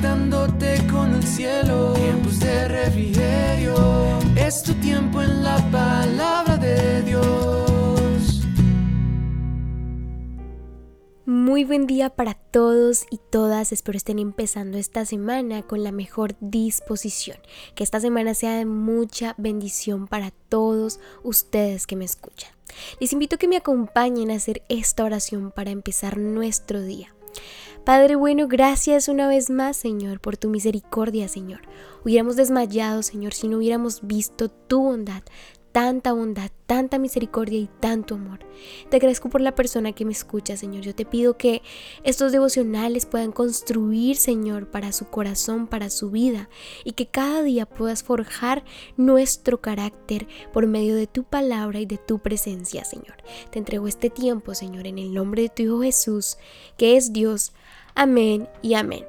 conectándote con el cielo. Tiempos de refrigerio, es tu tiempo en la palabra de Dios. Muy buen día para todos y todas. Espero estén empezando esta semana con la mejor disposición. Que esta semana sea de mucha bendición para todos ustedes que me escuchan. Les invito a que me acompañen a hacer esta oración para empezar nuestro día. Padre bueno, gracias una vez más, Señor, por tu misericordia, Señor. Hubiéramos desmayado, Señor, si no hubiéramos visto tu bondad, tanta bondad, tanta misericordia y tanto amor. Te agradezco por la persona que me escucha, Señor. Yo te pido que estos devocionales puedan construir, Señor, para su corazón, para su vida, y que cada día puedas forjar nuestro carácter por medio de tu palabra y de tu presencia, Señor. Te entrego este tiempo, Señor, en el nombre de tu Hijo Jesús, que es Dios Amén y amén.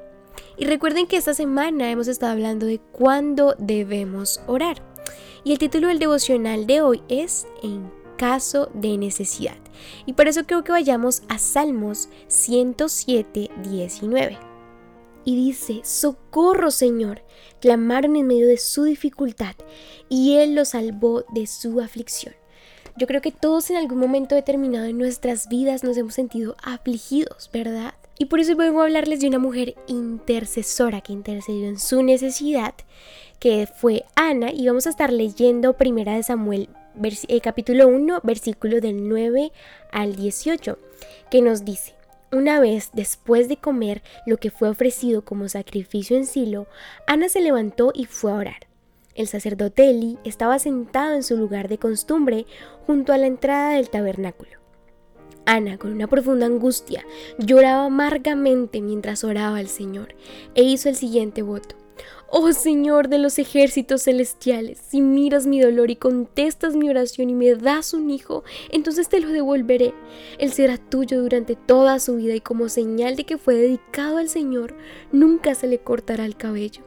Y recuerden que esta semana hemos estado hablando de cuándo debemos orar. Y el título del devocional de hoy es En caso de necesidad. Y por eso creo que vayamos a Salmos 107, 19. Y dice, Socorro Señor, clamaron en medio de su dificultad, y Él los salvó de su aflicción. Yo creo que todos en algún momento determinado en nuestras vidas nos hemos sentido afligidos, ¿verdad? Y por eso vengo a hablarles de una mujer intercesora que intercedió en su necesidad, que fue Ana, y vamos a estar leyendo Primera de Samuel eh, capítulo 1, versículo del 9 al 18, que nos dice, una vez después de comer lo que fue ofrecido como sacrificio en Silo, Ana se levantó y fue a orar. El sacerdote Eli estaba sentado en su lugar de costumbre junto a la entrada del tabernáculo. Ana, con una profunda angustia, lloraba amargamente mientras oraba al Señor e hizo el siguiente voto. Oh Señor de los ejércitos celestiales, si miras mi dolor y contestas mi oración y me das un hijo, entonces te lo devolveré. Él será tuyo durante toda su vida y como señal de que fue dedicado al Señor, nunca se le cortará el cabello.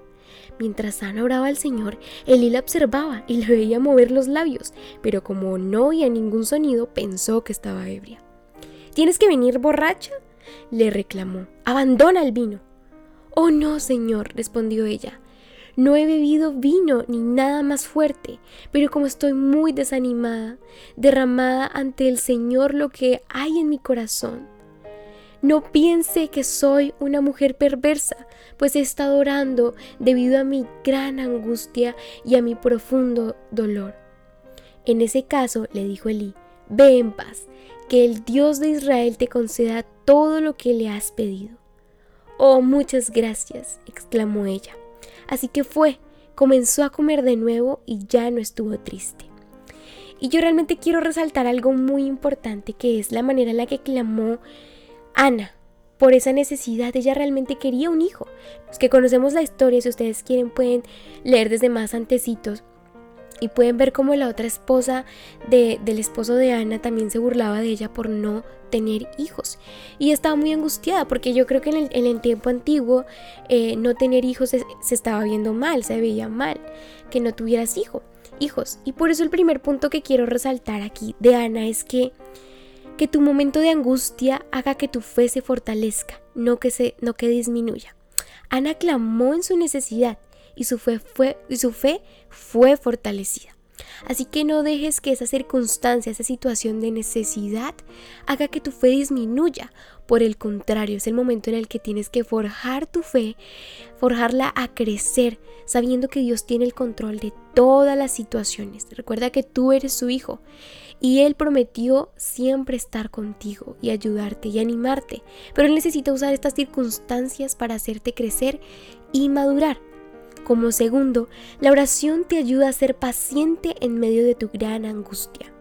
Mientras Ana oraba al Señor, Elí la observaba y le veía mover los labios, pero como no oía ningún sonido, pensó que estaba ebria. ¿Tienes que venir borracha? le reclamó. Abandona el vino. Oh no, señor, respondió ella. No he bebido vino ni nada más fuerte, pero como estoy muy desanimada, derramada ante el Señor lo que hay en mi corazón. No piense que soy una mujer perversa, pues he estado orando debido a mi gran angustia y a mi profundo dolor. En ese caso, le dijo Elí, ve en paz, que el Dios de Israel te conceda todo lo que le has pedido. Oh, muchas gracias, exclamó ella. Así que fue, comenzó a comer de nuevo y ya no estuvo triste. Y yo realmente quiero resaltar algo muy importante que es la manera en la que clamó Ana por esa necesidad. Ella realmente quería un hijo. Los que conocemos la historia, si ustedes quieren, pueden leer desde más antecitos y pueden ver cómo la otra esposa de, del esposo de Ana también se burlaba de ella por no tener hijos. Y estaba muy angustiada porque yo creo que en el, tiempo antiguo eh, no tener hijos se, se, estaba viendo mal, se veía mal, que no tuvieras hijo, hijos. Y por eso el primer punto que quiero resaltar aquí de Ana es que, que tu momento de angustia haga que tu fe se fortalezca, no que, se, no que disminuya. Ana clamó en su necesidad y su fe fue, y su fe fue fortalecida. Así que no dejes que esa circunstancia, esa situación de necesidad haga que tu fe disminuya. Por el contrario, es el momento en el que tienes que forjar tu fe, forjarla a crecer, sabiendo que Dios tiene el control de todas las situaciones. Recuerda que tú eres su hijo y Él prometió siempre estar contigo y ayudarte y animarte. Pero Él necesita usar estas circunstancias para hacerte crecer y madurar. Como segundo, la oración te ayuda a ser paciente en medio de tu gran angustia.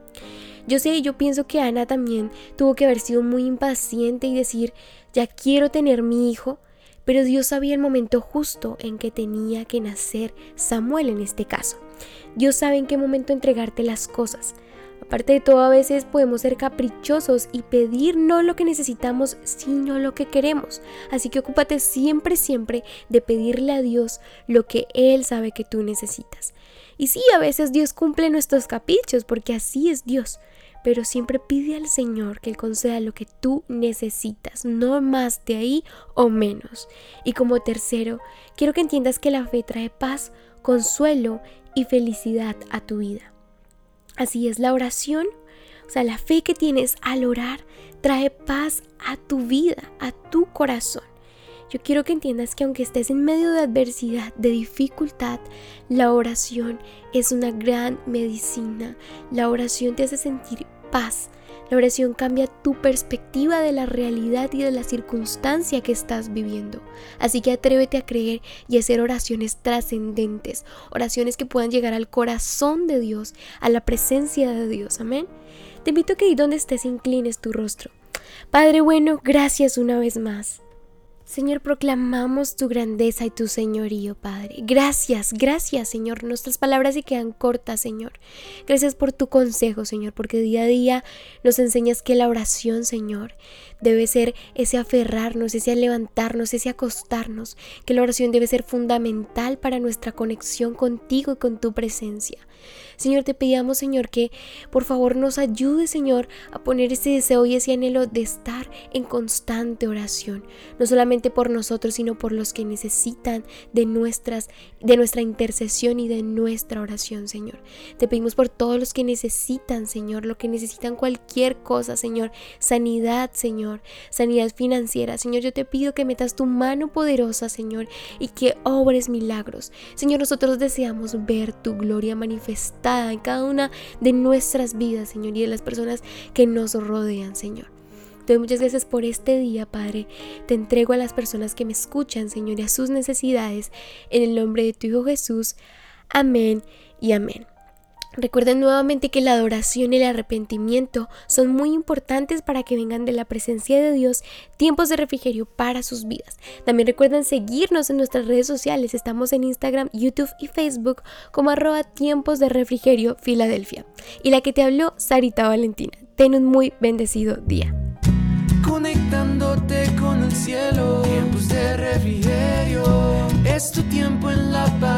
Yo sé, yo pienso que Ana también tuvo que haber sido muy impaciente y decir, ya quiero tener mi hijo, pero Dios sabía el momento justo en que tenía que nacer Samuel en este caso. Dios sabe en qué momento entregarte las cosas. Aparte de todo, a veces podemos ser caprichosos y pedir no lo que necesitamos, sino lo que queremos. Así que ocúpate siempre, siempre de pedirle a Dios lo que Él sabe que tú necesitas. Y sí, a veces Dios cumple nuestros caprichos, porque así es Dios. pero siempre pide al Señor que Él conceda lo que tú necesitas, no más de ahí o menos. Y como tercero, quiero que entiendas que la fe trae paz, consuelo y felicidad a tu vida. Así es la oración, o sea, la fe que tienes al orar trae paz a tu vida, a tu corazón. Yo quiero que entiendas que aunque estés en medio de adversidad, de dificultad, la oración es una gran medicina. La oración te hace sentir paz. La oración cambia tu perspectiva de la realidad y de la circunstancia que estás viviendo. Así que atrévete a creer y hacer oraciones trascendentes, oraciones que puedan llegar al corazón de Dios, a la presencia de Dios. Amén. Te invito a que ahí donde estés inclines tu rostro. Padre bueno, gracias una vez más. Señor, proclamamos tu grandeza y tu señorío, Padre. Gracias, gracias, Señor. Nuestras palabras se quedan cortas, Señor. Gracias por tu consejo, Señor, porque día a día nos enseñas que la oración, Señor, debe ser ese aferrarnos, ese levantarnos, ese acostarnos, que la oración debe ser fundamental para nuestra conexión contigo y con tu presencia. Señor, te pedíamos, Señor, que por favor nos ayude, Señor, a poner ese deseo y ese anhelo de estar en constante oración, no solamente por nosotros, sino por los que necesitan de nuestras de nuestra intercesión y de nuestra oración, Señor. Te pedimos por todos los que necesitan, Señor, lo que necesitan cualquier cosa, Señor, sanidad, Señor, sanidad financiera. Señor, yo te pido que metas tu mano poderosa, Señor, y que obres milagros. Señor, nosotros deseamos ver tu gloria manifestada en cada una de nuestras vidas, Señor, y de las personas que nos rodean, Señor. Te doy muchas gracias por este día, Padre. Te entrego a las personas que me escuchan, Señor, y a sus necesidades. En el nombre de tu Hijo Jesús. Amén y amén. Recuerden nuevamente que la adoración y el arrepentimiento son muy importantes para que vengan de la presencia de Dios tiempos de refrigerio para sus vidas. También recuerden seguirnos en nuestras redes sociales. Estamos en Instagram, YouTube y Facebook como arroba tiempos de refrigerio Filadelfia. Y la que te habló, Sarita Valentina. Ten un muy bendecido día. Conectándote con el cielo, tiempos de refrigerio. Es tu tiempo en la palabra